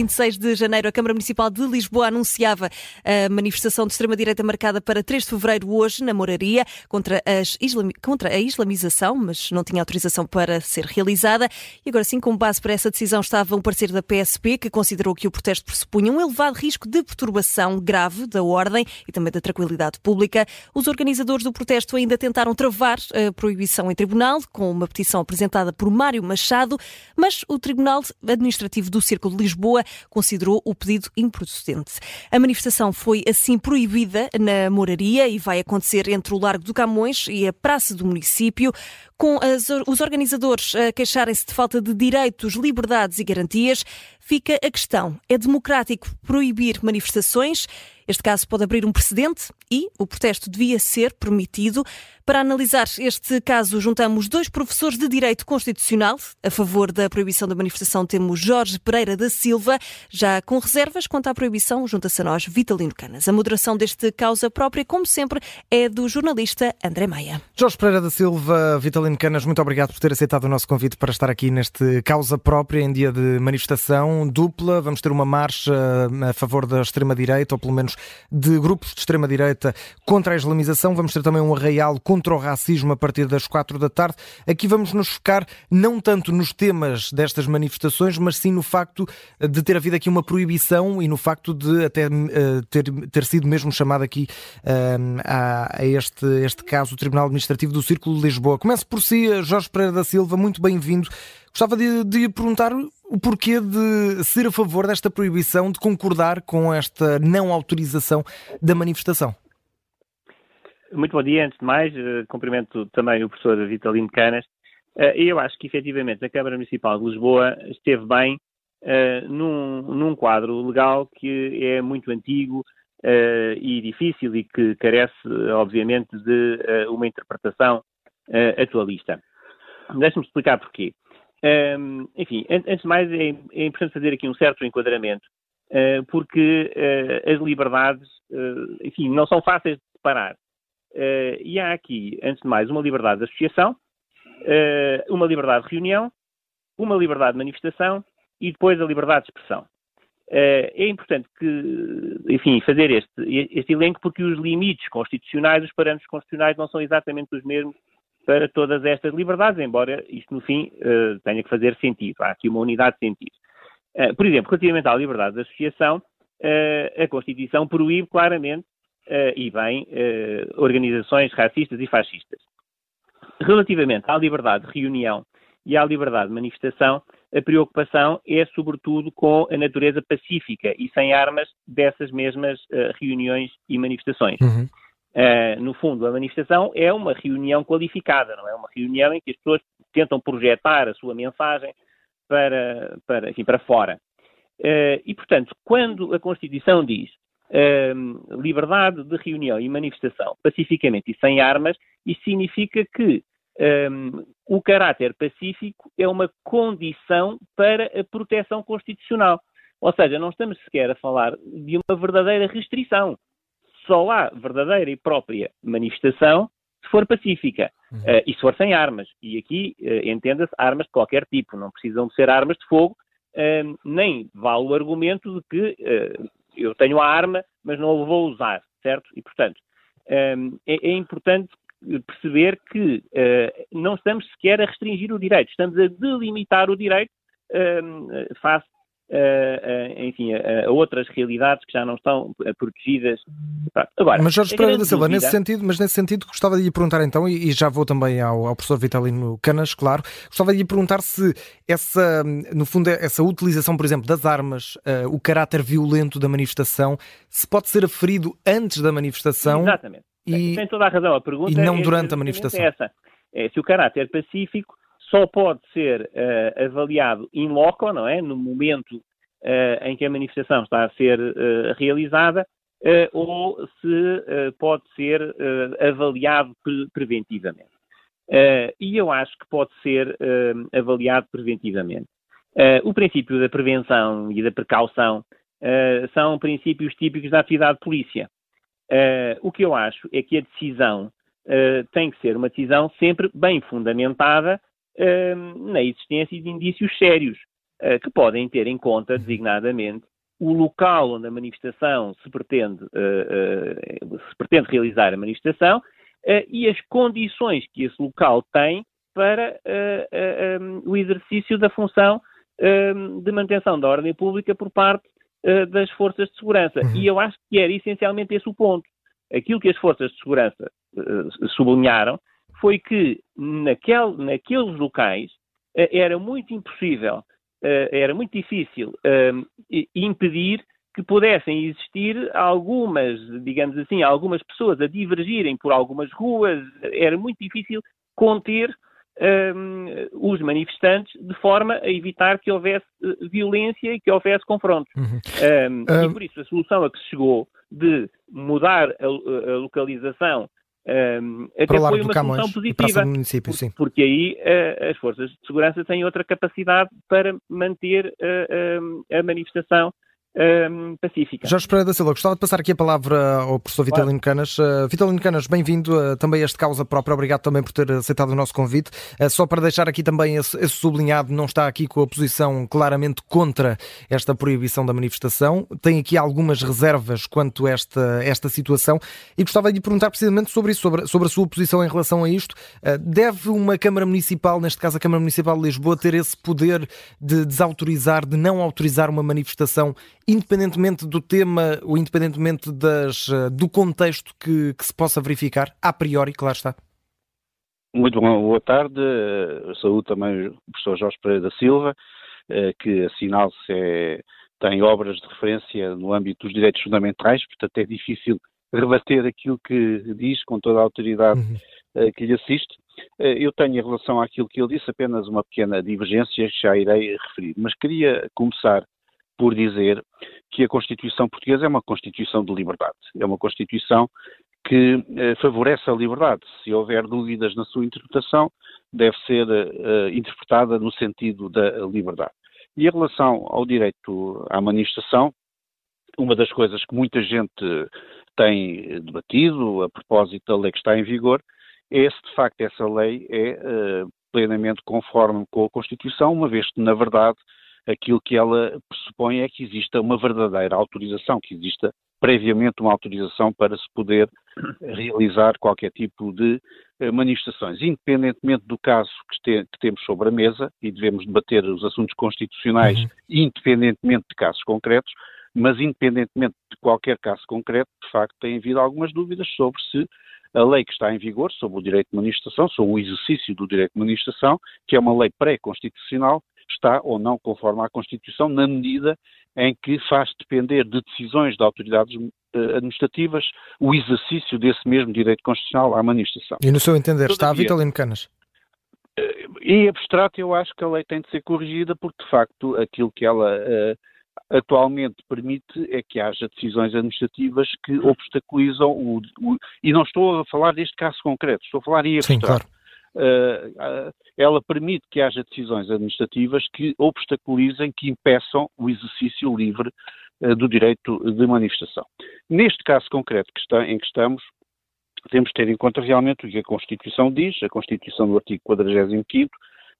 26 de janeiro, a Câmara Municipal de Lisboa anunciava a manifestação de extrema-direita marcada para 3 de fevereiro, hoje, na Moraria, contra, islami... contra a islamização, mas não tinha autorização para ser realizada. E agora sim, com base para essa decisão, estava um parceiro da PSP, que considerou que o protesto pressupunha um elevado risco de perturbação grave da ordem e também da tranquilidade pública. Os organizadores do protesto ainda tentaram travar a proibição em tribunal, com uma petição apresentada por Mário Machado, mas o Tribunal Administrativo do Círculo de Lisboa considerou o pedido improcedente. A manifestação foi assim proibida na Moraria e vai acontecer entre o Largo do Camões e a Praça do Município com as, os organizadores a queixarem-se de falta de direitos, liberdades e garantias, fica a questão: é democrático proibir manifestações? Este caso pode abrir um precedente e o protesto devia ser permitido. Para analisar este caso, juntamos dois professores de Direito Constitucional. A favor da proibição da manifestação temos Jorge Pereira da Silva. Já com reservas quanto à proibição, junta-se a nós Vitalino Canas. A moderação deste causa própria, como sempre, é do jornalista André Maia. Jorge Pereira da Silva, Vitalino Canas, muito obrigado por ter aceitado o nosso convite para estar aqui neste causa própria em dia de manifestação dupla. Vamos ter uma marcha a favor da extrema-direita, ou pelo menos de grupos de extrema-direita contra a islamização. Vamos ter também um arraial contra o racismo a partir das quatro da tarde. Aqui vamos nos focar não tanto nos temas destas manifestações, mas sim no facto de ter havido aqui uma proibição e no facto de até uh, ter, ter sido mesmo chamado aqui uh, a, a, este, este caso o Tribunal Administrativo do Círculo de Lisboa. Começo por si, Jorge Pereira da Silva, muito bem-vindo. Gostava de, de perguntar o porquê de ser a favor desta proibição, de concordar com esta não autorização da manifestação. Muito bom dia. Antes de mais, eh, cumprimento também o professor Vitalino Canas. Eh, eu acho que, efetivamente, a Câmara Municipal de Lisboa esteve bem uh, num, num, quadro legal que é muito antigo e difícil e que carece, obviamente, de uma interpretação atualista. Deixe-me explicar porquê. Um, enfim, antes de mais, é, é, importante fazer aqui um certo enquadramento, porque as liberdades, enfim, não são fáceis de separar. E há aqui, antes de mais, uma liberdade de associação, uma liberdade de reunião, uma liberdade de manifestação e depois a liberdade de expressão. é importante que, enfim, fazer este, este elenco porque os limites constitucionais, os parâmetros constitucionais não são exatamente os mesmos para todas estas liberdades, embora isto no fim tenha que fazer sentido. Há aqui uma unidade de sentido. Por exemplo, relativamente à liberdade de associação, a Constituição proíbe claramente, e bem, organizações racistas e fascistas. Relativamente à liberdade de reunião e à liberdade de manifestação, a preocupação é sobretudo com a natureza pacífica e sem armas dessas mesmas reuniões e manifestações. Uhum. Uh, no fundo, a manifestação é uma reunião qualificada, não é? Uma reunião em que as pessoas tentam projetar a sua mensagem para, para, enfim, para fora. Uh, e, portanto, quando a Constituição diz uh, liberdade de reunião e manifestação pacificamente e sem armas, isso significa que um, o caráter pacífico é uma condição para a proteção constitucional. Ou seja, não estamos sequer a falar de uma verdadeira restrição só há verdadeira e própria manifestação se for pacífica uhum. uh, e se for sem armas. E aqui uh, entenda-se armas de qualquer tipo, não precisam de ser armas de fogo, uh, nem vale o argumento de que eu tenho a arma, mas não a vou usar, certo? E, portanto, é, é, importante perceber que não estamos sequer a restringir o direito, estamos a delimitar o direito face Uh, enfim, a, a, outras realidades que já não estão protegidas. Agora, mas Jorge Pereira da Silva, dúvida... nesse sentido, mas nesse sentido gostava de lhe perguntar então, e, já vou também ao, ao, professor Vitalino Canas, claro, gostava de lhe perguntar se essa, no fundo, essa utilização, por exemplo, das armas, o caráter violento da manifestação, se pode ser aferido antes da manifestação. Exatamente. E, Tem toda a razão. A pergunta e não é, durante a manifestação. É essa. É, se o caráter pacífico só pode ser uh, avaliado in loco, não é? No momento uh, em que a manifestação está a ser uh, realizada, ou se pode ser avaliado pre preventivamente. e eu acho que pode ser avaliado preventivamente. o princípio da prevenção e da precaução são princípios típicos da atividade de polícia. o que eu acho é que a decisão tem que ser uma decisão sempre bem fundamentada na existência de indícios sérios. que podem ter em conta, designadamente, o local onde a manifestação se pretende, se pretende realizar a manifestação e as condições que esse local tem para um, o exercício da função um, de manutenção da ordem pública por parte das forças de segurança. Uhum. E eu acho que era essencialmente esse o ponto. Aquilo que as forças de segurança sublinharam foi que naquel, naqueles locais uh, era muito impossível, era muito difícil impedir que pudessem existir algumas, digamos assim, algumas pessoas a divergirem por algumas ruas, era muito difícil conter um, os manifestantes de forma a evitar que houvesse uh, violência e que houvesse confrontos. Uhum. Um, um... E por isso a solução a que se chegou de mudar a, a localização um, até foi uma Camões, solução positiva, município, por, porque aí uh, as forças de segurança têm outra capacidade para manter uh, a manifestação um, pacífica. Jorge Pereira da Silva, gostava de passar aqui a palavra ao professor Vitalino claro. Canas. Uh, Vitalino Canas, bem-vindo uh, também a este causa própria. Obrigado também por ter aceitado o nosso convite. Uh, só para deixar aqui também esse, esse, sublinhado, não está aqui com a posição claramente contra esta proibição da manifestação. Tem aqui algumas reservas quanto a esta, esta situação e gostava de lhe perguntar precisamente sobre isso, sobre, sobre a sua posição em relação a isto. Uh, deve uma Câmara Municipal, neste caso a Câmara Municipal de Lisboa, ter esse poder de desautorizar, de não autorizar uma manifestação independentemente do tema ou independentemente das, eh, do contexto que, que se possa verificar, a priori, claro está? Muito bom, boa tarde. Saúde também o professor Jorge Pereira da Silva, eh, que assinala-se é, tem obras de referência no âmbito dos direitos fundamentais, portanto é difícil rebater aquilo que diz com toda a autoridade uhum. Eh, que lhe assiste. Eu tenho em relação àquilo que ele disse apenas uma pequena divergência que já irei referir, mas queria começar por dizer que a Constituição portuguesa é uma Constituição de liberdade. É uma Constituição que eh, favorece a liberdade. Se houver dúvidas na sua interpretação, deve ser eh, interpretada no sentido da liberdade. E em relação ao direito à manifestação, uma das coisas que muita gente tem debatido a propósito da lei que está em vigor é se de facto essa lei é eh, plenamente conforme com a Constituição, uma vez que, na verdade, aquilo que ela pressupõe é que exista uma verdadeira autorização, que exista previamente uma autorização para se poder realizar qualquer tipo de eh, manifestações, independentemente do caso que, te, que, temos sobre a mesa, e devemos debater os assuntos constitucionais uhum. independentemente de casos concretos, mas independentemente de qualquer caso concreto, de facto, tem havido algumas dúvidas sobre se a lei que está em vigor sobre o direito de manifestação, sobre o exercício do direito de manifestação, que é uma lei pré-constitucional, está ou não conforme à Constituição, na medida em que faz depender de decisões de autoridades uh, administrativas o exercício desse mesmo direito constitucional à manifestação. E no seu entender, Todavia, está Vitalino Canas? Uh, em abstrato, eu acho que a lei tem de ser corrigida porque, de facto, aquilo que ela uh, atualmente permite é que haja decisões administrativas que obstaculizam o, o, E não estou a falar deste caso concreto, estou a falar em abstrato. Sim, claro ela permite que haja decisões administrativas que obstaculizem, que impeçam o exercício livre uh, do direito de manifestação. Neste caso concreto que está, em que estamos, temos de ter em conta realmente o que a Constituição diz, a Constituição do artigo 45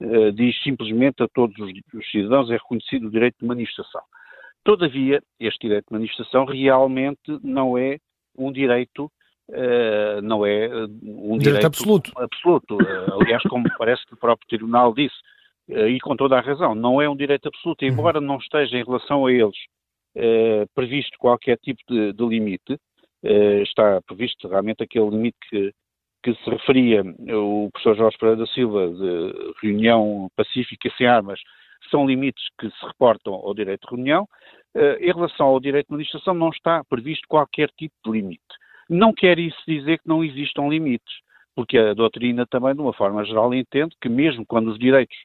uh, diz simplesmente a todos os, os cidadãos é reconhecido o direito de manifestação. Todavia, este direito de manifestação realmente não é um direito Uh, não é eh, um direito, direito absoluto. absoluto. Uh, aliás, como parece que o próprio Tribunal disse, uh, e com toda a razão, não é um direito absoluto, uhum. embora não esteja em relação a eles previsto qualquer tipo de, de limite, está previsto realmente aquele limite que, que se referia o professor Jorge Pereira da Silva de reunião pacífica sem armas, são limites que se reportam ao direito de reunião. em relação ao direito de administração, não está previsto qualquer tipo de limite. Não quer isso dizer que não existam limites, porque a doutrina também, de uma forma geral, entende que mesmo quando os direitos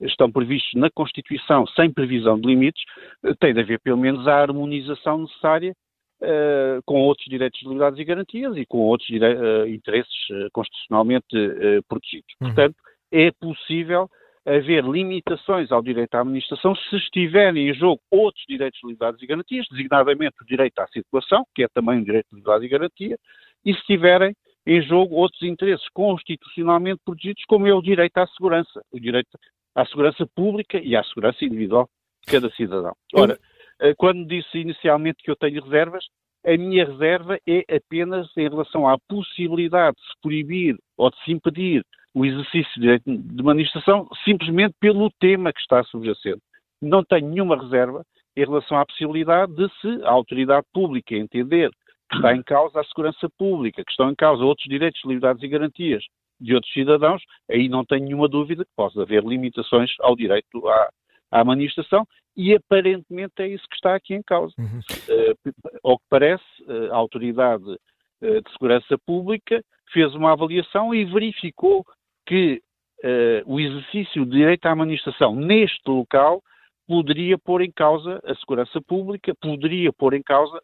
estão previstos na Constituição sem previsão de limites, eh, tem de haver pelo menos a harmonização necessária uh, com outros direitos, liberdades e garantias e com outros uh, interesses uh, constitucionalmente protegidos. Uhum. Portanto, é possível haver limitações ao direito à administração se estiverem em jogo outros direitos de liberdades e garantias, designadamente o direito à circulação, que é também um direito de liberdade e garantia, e se estiverem em jogo outros interesses constitucionalmente protegidos, como é o direito à segurança, o direito à segurança pública e à segurança individual de cada cidadão. Ora, eh, quando disse inicialmente que eu tenho reservas, a minha reserva é apenas em relação à possibilidade de se proibir ou de se impedir o exercício de direito de manifestação simplesmente pelo tema que está subjacente. Não tenho nenhuma reserva em relação à possibilidade de se a autoridade pública entender que está em causa a segurança pública, que estão em causa outros direitos, liberdades e garantias de outros cidadãos, aí não tenho nenhuma dúvida que possa haver limitações ao direito à, à manifestação e aparentemente é isso que está aqui em causa. Uhum. Uh, ao que parece, uh, a Autoridade uh, de Segurança Pública fez uma avaliação e verificou que o exercício de direito à manifestação neste local poderia pôr em causa a segurança pública, poderia pôr em causa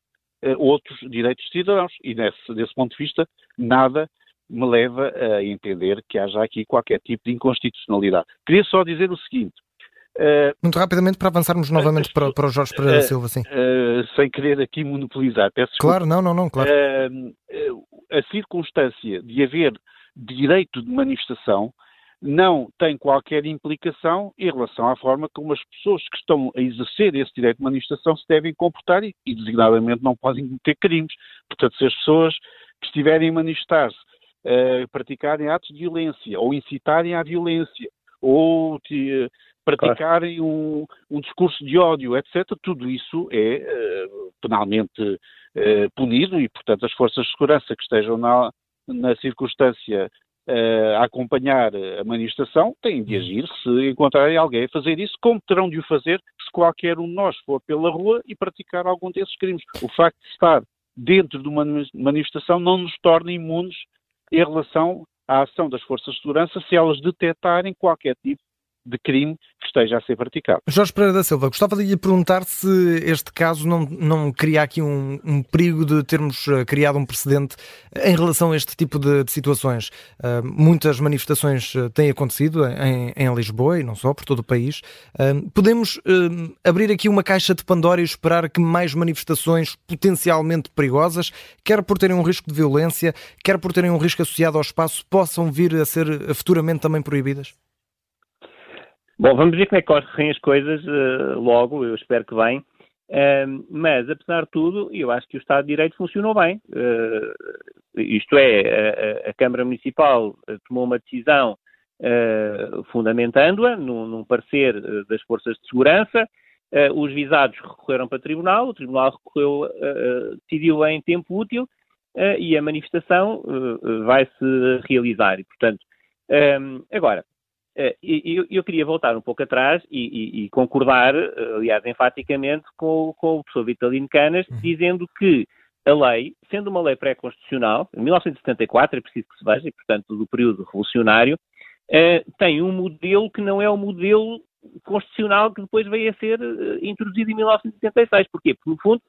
outros direitos de cidadãos. E nesse, desse ponto de vista, nada me leva a entender que haja aqui qualquer tipo de inconstitucionalidade. Queria só dizer o seguinte: Uh, Muito rapidamente para avançarmos novamente uh, para, para o Jorge Pereira uh, Silva, sim. sem querer aqui monopolizar, peço Claro, não, não, não, claro. a circunstância de haver direito de manifestação não tem qualquer implicação em relação à forma como as pessoas que estão a exercer esse direito de manifestação se devem comportar e, e designadamente, não podem cometer crimes. Portanto, se as pessoas que estiverem a manifestar-se praticarem atos de violência ou incitarem à violência ou te, praticarem claro. um, um, discurso de ódio, etc., tudo isso é uh, penalmente uh, punido e, portanto, as forças de segurança que estejam na, na circunstância uh, a acompanhar a manifestação têm de agir se encontrarem alguém a fazer isso, como terão de o fazer se qualquer um de nós for pela rua e praticar algum desses crimes. O facto de estar dentro de uma manifestação não nos torna imunes em relação à ação das forças de segurança se elas detectarem qualquer tipo de crime que esteja a ser praticado. Jorge Pereira da Silva, gostava de lhe perguntar se este caso não, não cria aqui um, um perigo de termos uh, criado um precedente em relação a este tipo de, de situações. Uh, muitas manifestações uh, têm acontecido em, em, Lisboa e não só, por todo o país. podemos abrir aqui uma caixa de Pandora e esperar que mais manifestações potencialmente perigosas, quer por terem um risco de violência, quer por terem um risco associado ao espaço, possam vir a ser futuramente também proibidas? Bom, vamos ver como é que correm as coisas uh, logo, eu espero que bem. Uh, mas, apesar de tudo, eu acho que o Estado de Direito funcionou bem. Uh, isto é, a, a, Câmara Municipal eh, tomou uma decisão fundamentando-a num, num, parecer das Forças de Segurança. os visados recorreram para o Tribunal, o Tribunal recorreu, decidiu em tempo útil e a manifestação vai se realizar. E, portanto, agora, eu, eu, queria voltar um pouco atrás e, e, e concordar, eh, aliás, enfaticamente, com, com o professor Vitalino Canas, uhum. dizendo que a lei, sendo uma lei pré-constitucional, em 1974, é preciso que se veja, e, portanto, do período revolucionário, uh, tem um modelo que não é o modelo constitucional que depois veio a ser introduzido em 1976. Porquê? Porque, no fundo,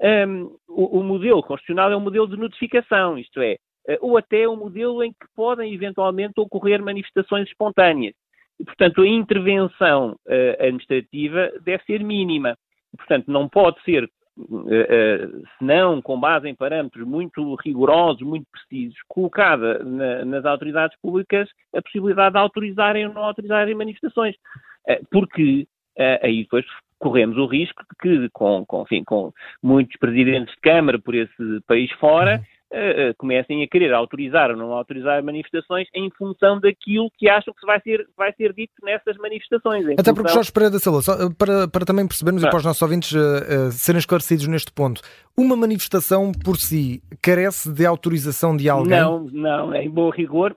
um, ehm, o, o, modelo constitucional é um modelo de notificação, isto é, eh, ou até um modelo em que podem eventualmente ocorrer manifestações espontâneas. E, portanto, a intervenção uh, administrativa deve ser mínima. E, portanto, não pode ser, uh, uh, senão com base em parâmetros muito rigorosos, muito precisos, colocada na, nas autoridades públicas a possibilidade de autorizarem ou não autorizarem manifestações. porque aí depois corremos o risco de que, com, com, enfim, com muitos presidentes de Câmara por esse país fora, uhum uh, comecem a querer autorizar ou não autorizar manifestações em função daquilo que acham que vai ser, vai ser dito nessas manifestações. Até função... porque Jorge Pereira da Silva, para, para também percebermos e para os nossos ouvintes uh, uh, serem esclarecidos neste ponto, uma manifestação por si carece de autorização de alguém? Não, não, em bom rigor.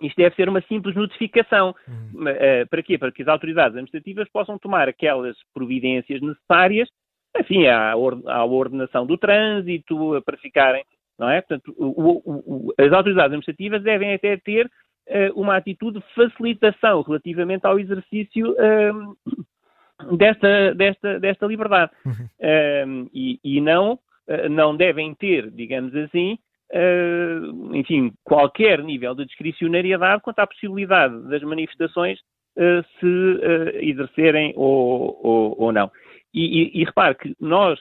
Isto deve ser uma simples notificação. Hum. para quê? Para que as autoridades administrativas possam tomar aquelas providências necessárias, enfim, à ordenação do trânsito, para ficarem não é? Portanto, o, o, as autoridades administrativas devem até ter uh, uma atitude de facilitação relativamente ao exercício uh, desta, desta, desta liberdade. Uhum. Uh, e, e, não, eh, não devem ter, digamos assim, enfim, qualquer nível de discricionariedade quanto à possibilidade das manifestações se exercerem ou, ou, ou não. E, e, e, repare que nós,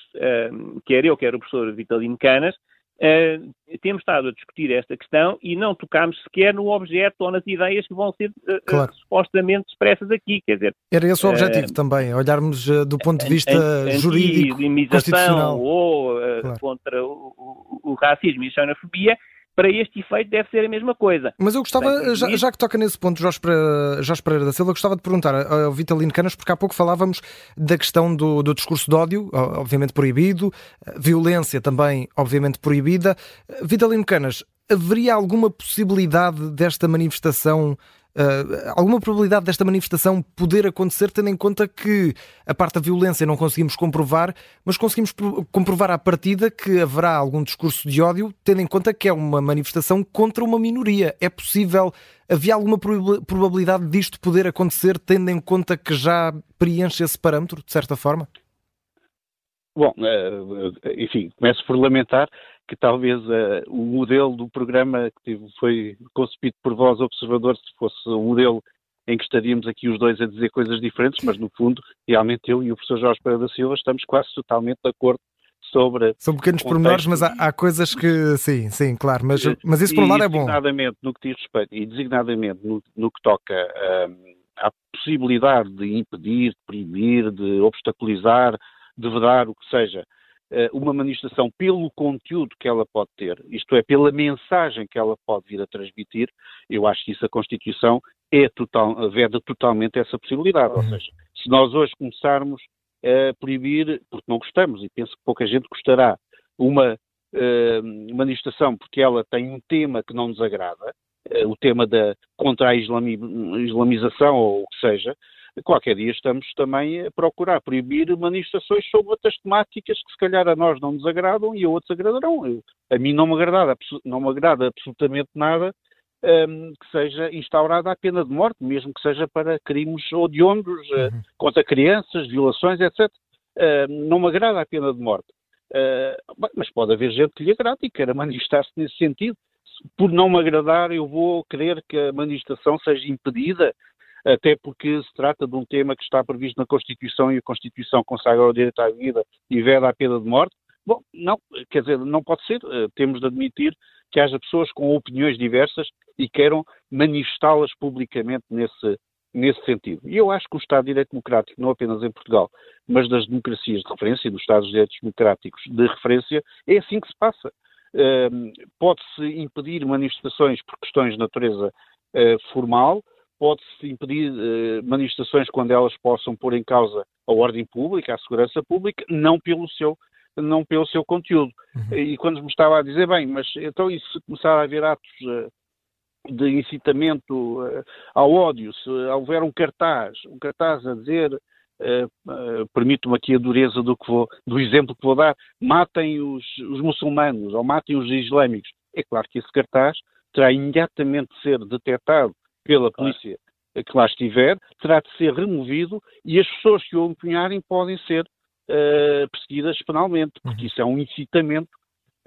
quer eu, quer o professor Vitalino Canas, Uh, temos estado a discutir esta questão e não tocámos sequer no objeto ou nas ideias que vão ser uh, claro. uh, supostamente expressas aqui. Quer dizer, Era esse o objetivo também, olharmos do ponto de vista jurídico, constitucional. ou claro. contra o, o, o, racismo e a xenofobia, para este efeito deve ser a mesma coisa. Mas eu gostava, já, já, que toca nesse ponto, Jorge Pereira, Jorge Pereira da Silva, gostava de perguntar ao Vitalino Canas, porque há pouco falávamos da questão do, do discurso de ódio, obviamente proibido, violência também, obviamente proibida. Vitalino Canas, haveria alguma possibilidade desta manifestação Uh, alguma probabilidade desta manifestação poder acontecer, tendo em conta que a parte da violência não conseguimos comprovar, mas conseguimos comprovar à partida que haverá algum discurso de ódio, tendo em conta que é uma manifestação contra uma minoria. É possível, havia alguma probabilidade disto poder acontecer, tendo em conta que já preenche esse parâmetro, de certa forma? Bom, eh, enfim, começo por lamentar que talvez uh, o modelo do programa que tive, foi concebido por vós, observadores, fosse um modelo em que estaríamos aqui os dois a dizer coisas diferentes, mas no fundo, realmente eu e o professor Jorge Pereira da Silva estamos quase totalmente de acordo sobre. São pequenos pormenores, mas há, há, coisas que. Sim, sim, claro, mas, mas isso por um lado é bom. Designadamente no que diz respeito, e designadamente no, no que toca um, à possibilidade de impedir, de proibir, de obstaculizar de vedar, o que seja, uma manifestação pelo conteúdo que ela pode ter, isto é, pela mensagem que ela pode vir a transmitir, eu acho que isso a Constituição é total, veda totalmente essa possibilidade. Ou uhum. seja, se nós hoje começarmos a proibir, porque não gostamos, e penso que pouca gente gostará, uma uh, manifestação porque ela tem um tema que não nos agrada, uh, o tema da contra a islami, islamização ou o que seja, qualquer dia estamos também a procurar proibir manifestações sobre outras temáticas que se calhar a nós não nos agradam e a outros agradarão. Eu, a mim não me agrada, não me agrada absolutamente nada um, que seja instaurada a pena de morte, mesmo que seja para crimes odiondos uh, uhum. contra crianças, violações, etc. Uh, não me agrada a pena de morte. Uh, mas pode haver gente que lhe agrada e queira manifestar-se nesse sentido. Por não me agradar, eu vou querer que a manifestação seja impedida até porque se trata de um tema que está previsto na Constituição e a Constituição consagra o direito à vida e veda a pena de morte. Bom, não, quer dizer, não pode ser. Eh, temos de admitir que haja pessoas com opiniões diversas e queiram manifestá-las publicamente nesse, nesse sentido. E eu acho que o Estado de Direito Democrático, não apenas em Portugal, mas das democracias de referência dos Estados de Direitos Democráticos de referência, é assim que se passa. Uh, Pode-se impedir manifestações por questões de natureza uh, formal, pode-se impedir eh, manifestações quando elas possam pôr em causa a ordem pública, a segurança pública, não pelo seu, não pelo seu conteúdo. Uhum. E quando me estava a dizer, bem, mas então e se começar a haver atos uh, de incitamento uh, ao ódio, se houver um cartaz, um cartaz a dizer, permito-me aqui a dureza do, que vou, do exemplo que vou dar, matem os, os muçulmanos ou matem os islâmicos, é claro que esse cartaz terá imediatamente de ser detectado pela polícia que lá estiver, terá de ser removido e as pessoas que o empunharem podem ser uh, perseguidas penalmente, porque uhum. isso é um incitamento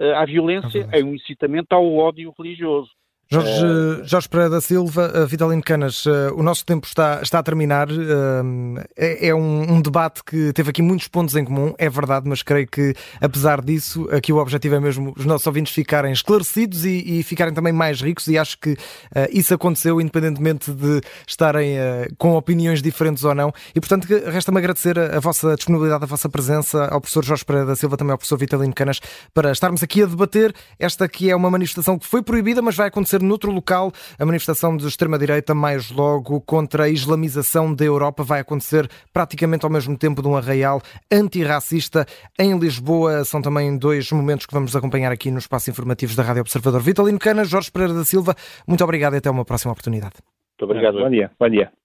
uh, à violência, é um incitamento ao ódio religioso. Jorge, uh, Jorge Pereira da Silva, uh, Vitalino Canas, uh, o nosso tempo está, está a terminar. É, é um, um, debate que teve aqui muitos pontos em comum, é verdade, mas creio que, apesar disso, aqui o objetivo é mesmo os nossos ouvintes ficarem esclarecidos e, e ficarem também mais ricos, e acho que isso aconteceu, independentemente de estarem com opiniões diferentes ou não. E, portanto, resta-me agradecer a, a, vossa disponibilidade, a vossa presença, ao professor Jorge Pereira da Silva, também ao professor Vitalino Canas, para estarmos aqui a debater esta que é uma manifestação que foi proibida, mas vai acontecer noutro local. A manifestação de extrema-direita, mais logo, contra a islamização da Europa, vai acontecer praticamente ao mesmo tempo de um arraial antirracista em Lisboa. São também dois momentos que vamos acompanhar aqui nos espaços informativos da Rádio Observador. Vitalino Cana, Jorge Pereira da Silva, muito obrigado e até uma próxima oportunidade. Muito obrigado. Bom dia. Bom dia.